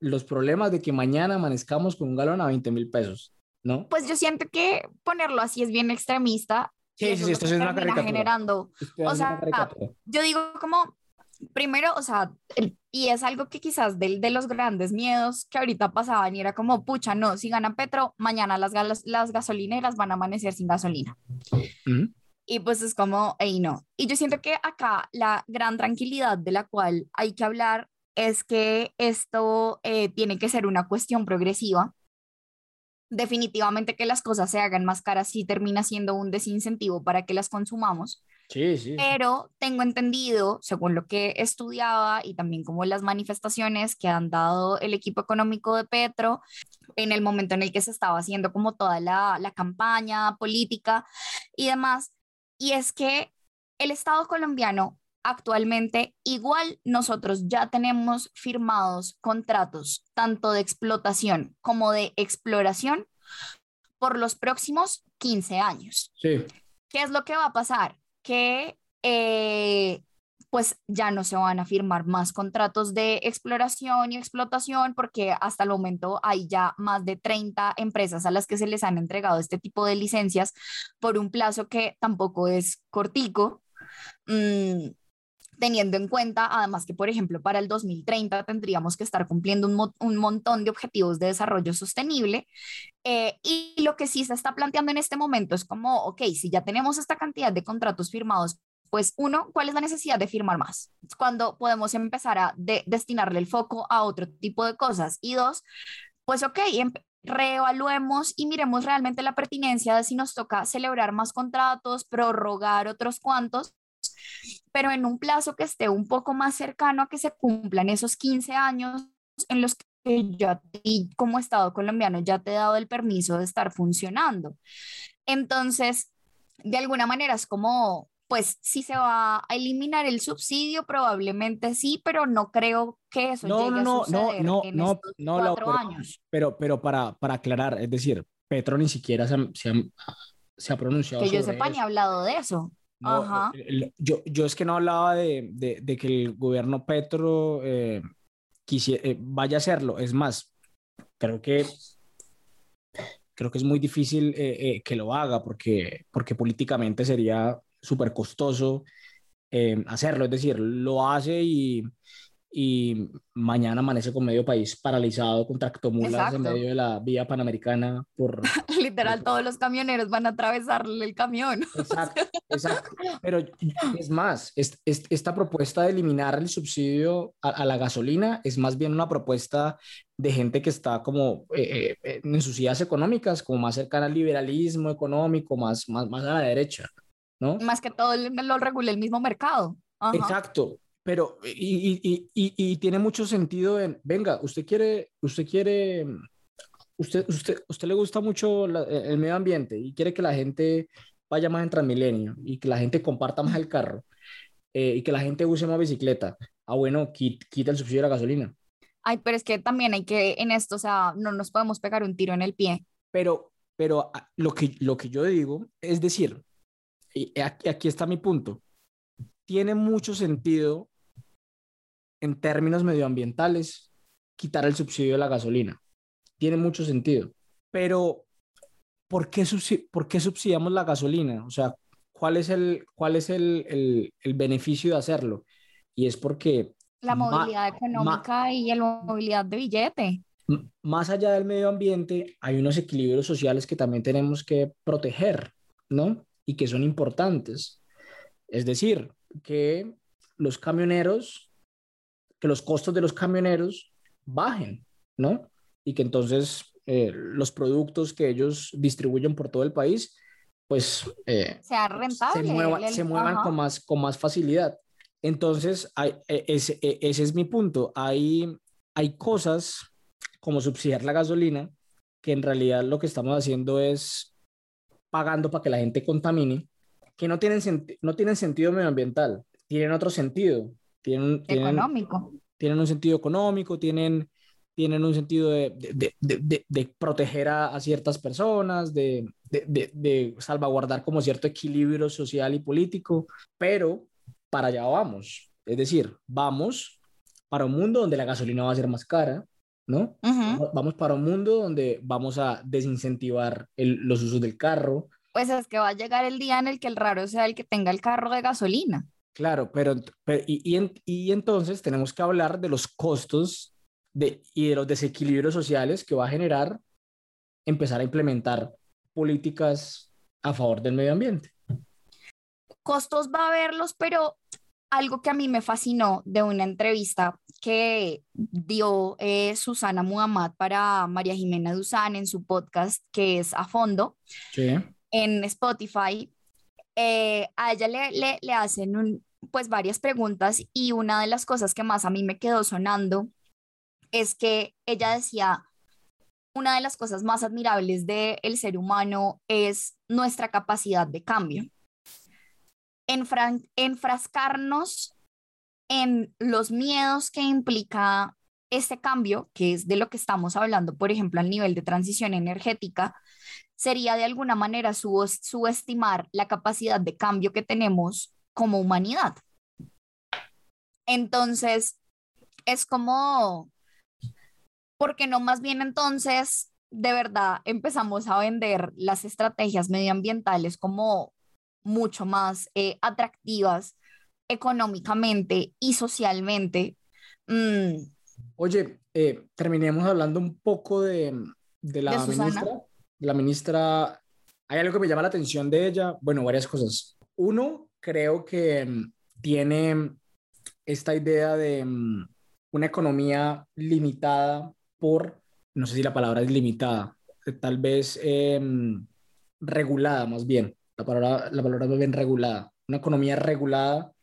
los problemas de que mañana amanezcamos con un galón a 20 mil pesos, ¿no? Pues yo siento que ponerlo así es bien extremista. Sí, sí, sí, esto es una caricatura. generando. O sea, yo digo como, primero, o sea, y es algo que quizás de, de, los grandes miedos que ahorita pasaban y era como, pucha, no, si ganan Petro, mañana las, las gasolineras van a amanecer sin gasolina. Y pues es como, hey, no. Y yo siento que acá la gran tranquilidad de la cual hay que hablar es que esto eh, tiene que ser una cuestión progresiva. Definitivamente que las cosas se hagan más caras sí termina siendo un desincentivo para que las consumamos. Sí, sí. Pero tengo entendido, según lo que estudiaba y también como las manifestaciones que han dado el equipo económico de Petro en el momento en el que se estaba haciendo como toda la, la campaña política y demás, y es que el Estado colombiano actualmente igual nosotros ya tenemos firmados contratos tanto de explotación como de exploración por los próximos 15 años. Sí. ¿Qué es lo que va a pasar? Que eh, pues ya no se van a firmar más contratos de exploración y explotación porque hasta el momento hay ya más de 30 empresas a las que se les han entregado este tipo de licencias por un plazo que tampoco es cortico. Mm, teniendo en cuenta además que, por ejemplo, para el 2030 tendríamos que estar cumpliendo un, un montón de objetivos de desarrollo sostenible. Eh, y lo que sí se está planteando en este momento es como, ok, si ya tenemos esta cantidad de contratos firmados pues uno, ¿cuál es la necesidad de firmar más? Cuando podemos empezar a destinarle el foco a otro tipo de cosas. Y dos, pues ok, em, reevaluemos y miremos realmente la pertinencia de si nos toca celebrar más contratos, prorrogar otros cuantos, pero en un plazo que esté un poco más cercano a que se cumplan esos 15 años en los que yo como Estado colombiano ya te he dado el permiso de estar funcionando. Entonces, de alguna manera es como pues si se va a eliminar el subsidio, probablemente sí, pero no creo que eso no, llegue no, a suceder no, en no, estos no, cuatro pero, años. Pero, pero para, para aclarar, es decir, Petro ni siquiera se, se, se ha pronunciado Que yo sobre sepa ni eso. ha hablado de eso. No, Ajá. yo, yo es que no hablaba de, de, de que el gobierno Petro eh, quisi- eh, vaya a hacerlo. Es más, creo que, creo que es muy difícil eh, eh, que lo haga porque, porque políticamente sería súper costoso eh, hacerlo. Es decir, lo hace y, y mañana amanece con medio país paralizado con tractomulas Exacto. en medio de la vía panamericana por, [laughs] Literal, todos los camioneros van a atravesarle el camión. [laughs] Exacto, exacto. Pero es más, es, es- esta propuesta de eliminar el subsidio a, a la gasolina es más bien una propuesta de gente que está como eh, eh, en sus ideas económicas, como más cercana al liberalismo económico, más, más, más a la derecha, ¿no? Más que todo lo regula el mismo mercado. Ajá. Exacto. Pero, y, y, y, y tiene mucho sentido en, venga, usted quiere, usted quiere, usted, usted, usted le gusta mucho la- el medio ambiente y quiere que la gente vaya más en Transmilenio y que la gente comparta más el carro eh, y que la gente use más bicicleta. Ah, bueno, quit- quita el subsidio de la gasolina. Ay, pero es que también hay que, en esto, o sea, no nos podemos pegar un tiro en el pie. Pero, pero ah, lo que, lo que yo digo es decir, y aquí, aquí está mi punto, tiene mucho sentido en términos medioambientales quitar el subsidio de la gasolina. Tiene mucho sentido. Pero, ¿por qué, subsi- por qué subsidiamos la gasolina? O sea, ¿cuál es el, cuál es el, el, el beneficio de hacerlo? Y es porque La movilidad económica y la movilidad de billete. más allá del medio ambiente, hay unos equilibrios sociales que también tenemos que proteger, ¿no? Y que son importantes. Es decir, que los camioneros, que los costos de los camioneros bajen, ¿no? Y que entonces eh, los productos que ellos distribuyen por todo el país, pues eh, Sea se rentable. muevan, el- se muevan con, más, con más facilidad. Entonces, hay- e- ese, e- ese es mi punto. Hay, hay cosas como subsidiar la gasolina que en realidad lo que estamos haciendo es pagando para que la gente contamine, que no tienen, no tienen sentido medioambiental, tienen otro sentido, tienen, tienen, Económico. tienen un sentido económico, tienen, tienen un sentido de, de, de, proteger a, a, ciertas personas, de, de, de, salvaguardar como cierto equilibrio social y político, pero para allá vamos. Es decir, vamos para un mundo donde la gasolina va a ser más cara, ¿no? Uh -huh. Vamos para un mundo donde vamos a desincentivar el, los usos del carro. Pues es que va a llegar el día en el que el raro sea el que tenga el carro de gasolina. Claro, pero, pero y, y, y, entonces tenemos que hablar de los costos de, y de los desequilibrios sociales que va a generar empezar a implementar políticas a favor del medio ambiente. Costos va a haberlos, pero algo que a mí me fascinó de una entrevista que dio eh, Susana Muhammad para María Jimena Duzán en su podcast que es A Fondo sí. en Spotify, eh, a ella le, le, le hacen un, pues varias preguntas y una de las cosas que más a mí me quedó sonando es que ella decía, una de las cosas más admirables del el ser humano es nuestra capacidad de cambio. Enfran enfrascarnos en los miedos que implica este cambio, que es de lo que estamos hablando, por ejemplo, al nivel de transición energética, sería de alguna manera subestimar la capacidad de cambio que tenemos como humanidad. Entonces, es como, porque no más bien entonces, de verdad, empezamos a vender las estrategias medioambientales como mucho más eh, atractivas económicamente y socialmente. Mm. Oye, eh, terminemos hablando un poco de, la ministra. La ministra, hay algo que me llama la atención de ella. Bueno, varias cosas. Uno, creo que mm, tiene esta idea de mm, una economía limitada por, no sé si la palabra es limitada, tal vez em, regulada más bien, la palabra, la palabra es bien regulada, una economía regulada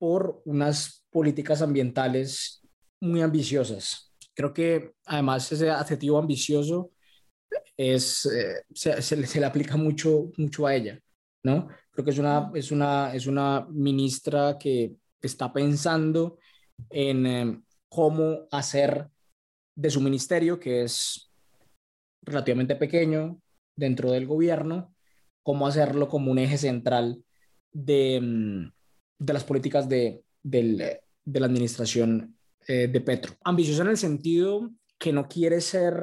por unas políticas ambientales muy ambiciosas. Creo que además ese adjetivo ambicioso es, eh, se, se, le aplica mucho, mucho a ella, ¿no? Creo que es una, es una, es una ministra que está pensando en em, cómo hacer de su ministerio, que es relativamente pequeño dentro del gobierno, cómo hacerlo como un eje central de, em, de las políticas de, de la administración eh, de Petro. Ambiciosa en el sentido que no quiere ser,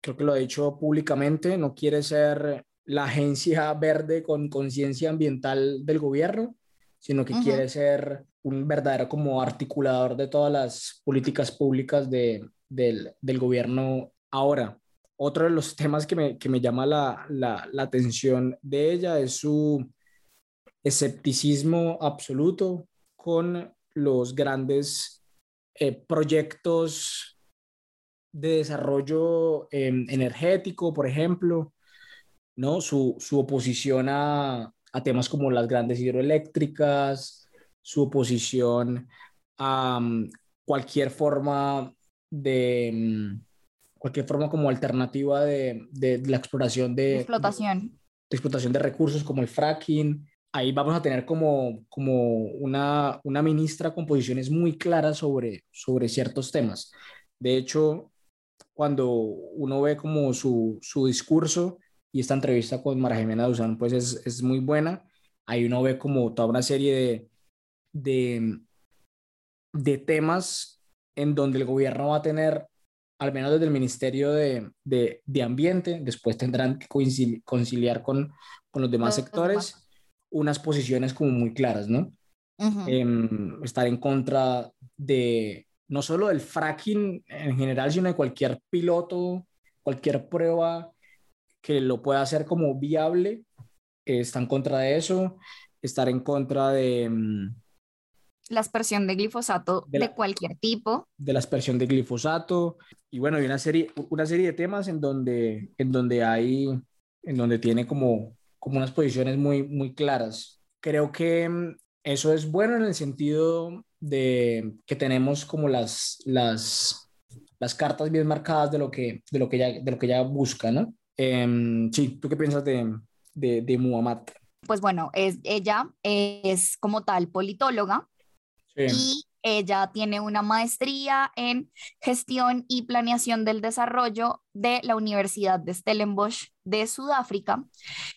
creo que lo ha dicho públicamente, no quiere ser la agencia verde con conciencia ambiental del gobierno, sino que quiere ser un verdadero como articulador de todas las políticas públicas de, del, del, gobierno ahora. Otro de los temas que me, que me llama la, la, la, atención de ella es su escepticismo absoluto con los grandes eh, proyectos de desarrollo em, energético, por ejemplo, ¿no? Su, su oposición a, a temas como las grandes hidroeléctricas, su oposición a mm, cualquier forma de mm, cualquier forma como alternativa de, de, la exploración de explotación. De, explotación de recursos como el fracking. Ahí vamos a tener como, como una, una ministra con posiciones muy claras sobre, sobre ciertos temas. De hecho, cuando uno ve como su, su discurso y esta entrevista con Mara Jimena Duzán, pues es, es muy buena. Ahí uno ve como toda una serie de, de, de temas en donde el gobierno va a tener, al menos desde el Ministerio de, de, de Ambiente, después tendrán que conciliar con, con los demás sectores, unas posiciones como muy claras, ¿no? Em, estar en contra de no solo del fracking en general, sino de cualquier piloto, cualquier prueba que lo pueda hacer como viable, eh, está en contra de eso, estar en contra de, em, la aspersión de glifosato de, cualquier tipo. De la aspersión de glifosato. Y bueno, hay una serie, una serie de temas en donde, en donde hay, en donde tiene como, como unas posiciones muy, muy claras. Creo que mm, eso es bueno en el sentido de que tenemos como las, las, las cartas bien marcadas de lo que, de lo que, ella, de lo que ella busca, ¿no? Em, sí, ¿tú qué piensas de, de, de Muhammad? Pues bueno, es, ella es como tal politóloga, y ella tiene una maestría en gestión y planeación del desarrollo de la Universidad de Stellenbosch de Sudáfrica.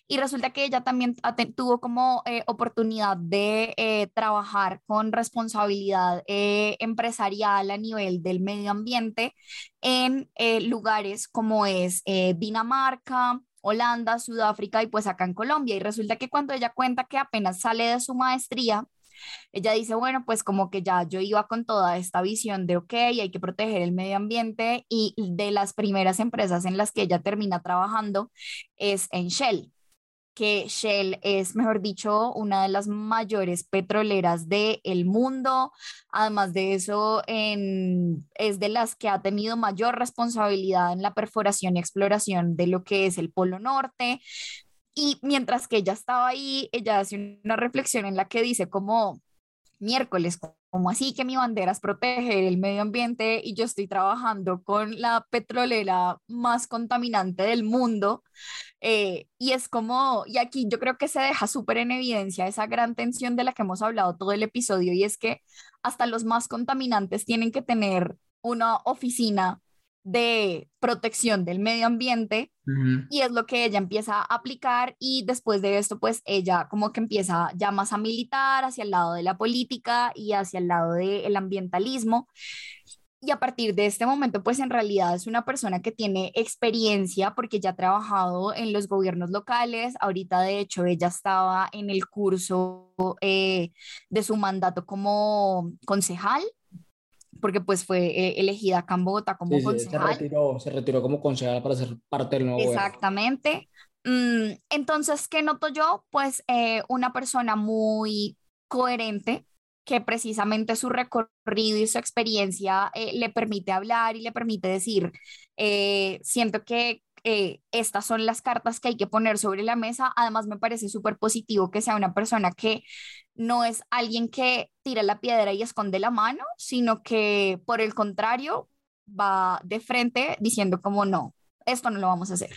Y resulta que ella también tuvo como eh, oportunidad de eh, trabajar con responsabilidad eh, empresarial a nivel del medio ambiente en lugares como es Dinamarca, Holanda, Sudáfrica y pues acá en Colombia. Y resulta que cuando ella cuenta que apenas sale de su maestría, ella dice, bueno, pues como que ya yo iba con toda esta visión de, ok, hay que proteger el medio ambiente y de las primeras empresas en las que ella termina trabajando es en Shell que Shell es, mejor dicho, una de las mayores petroleras del el mundo. Además de eso, en, es de las que ha tenido mayor responsabilidad en la perforación y exploración de lo que es el Polo Norte. Y mientras que ella estaba ahí, ella hace una reflexión en la que dice como miércoles, ¿Cómo así que mi bandera es proteger el medio ambiente y yo estoy trabajando con la petrolera más contaminante del mundo? Eh, y es como, y aquí yo creo que se deja súper en evidencia esa gran tensión de la que hemos hablado todo el episodio y es que hasta los más contaminantes tienen que tener una oficina de protección del medio ambiente y es lo que ella empieza a aplicar y después de esto pues ella como que empieza ya más a militar hacia el lado de la política y hacia el lado del ambientalismo. Y a partir de este momento pues en realidad es una persona que tiene experiencia porque ya ha trabajado en los gobiernos locales, ahorita de hecho ella estaba en el curso eh, de su mandato como concejal porque pues fue eh, elegida acá en Bogotá como concejal. se, retiró, se retiró como concejal para ser parte del nuevo Exactamente. Mm, entonces, ¿qué noto yo? Pues eh, una persona muy coherente, que precisamente su recorrido y su experiencia eh, le permite hablar y le permite decir, siento que estas son las cartas que hay que poner sobre la mesa. Además, me parece súper positivo que sea una persona que no es alguien que tira la piedra y esconde la mano, sino que por el contrario va de frente diciendo como no, esto no lo vamos a hacer.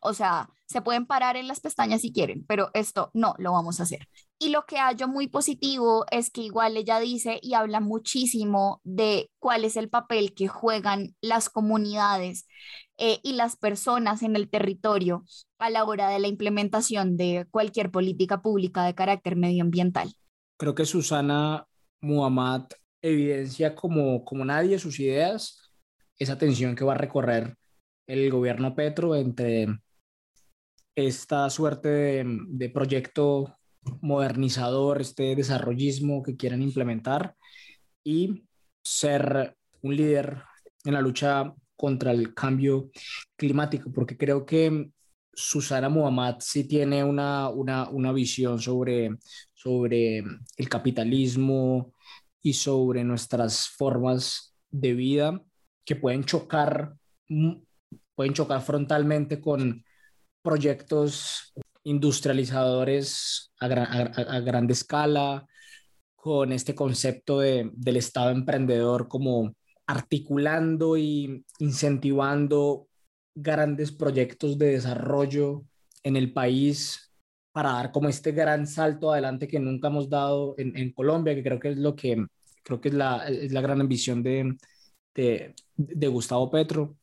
O sea, se pueden parar en las pestañas si quieren, pero esto no lo vamos a hacer. Y lo que hallo muy positivo es que igual ella dice y habla muchísimo de cuál es el papel que juegan las comunidades eh, y las personas en el territorio a la hora de la implementación de cualquier política pública de carácter medioambiental. Creo que Susana Muhammad evidencia como, como nadie sus ideas, esa tensión que va a recorrer el gobierno Petro entre esta suerte de, de proyecto modernizador, este desarrollismo que quieren implementar y ser un líder en la lucha contra el cambio climático, porque creo que Susana Muhammad sí tiene una, una, una visión sobre, sobre el capitalismo y sobre nuestras formas de vida que pueden chocar, mm, pueden chocar frontalmente con proyectos industrializadores a, a, gran escala, con este concepto de, del Estado emprendedor como articulando y incentivando grandes proyectos de desarrollo en el país para dar como este gran salto adelante que nunca hemos dado en, Colombia, que creo que es lo que creo que es la, es la gran ambición de, de Gustavo Petro.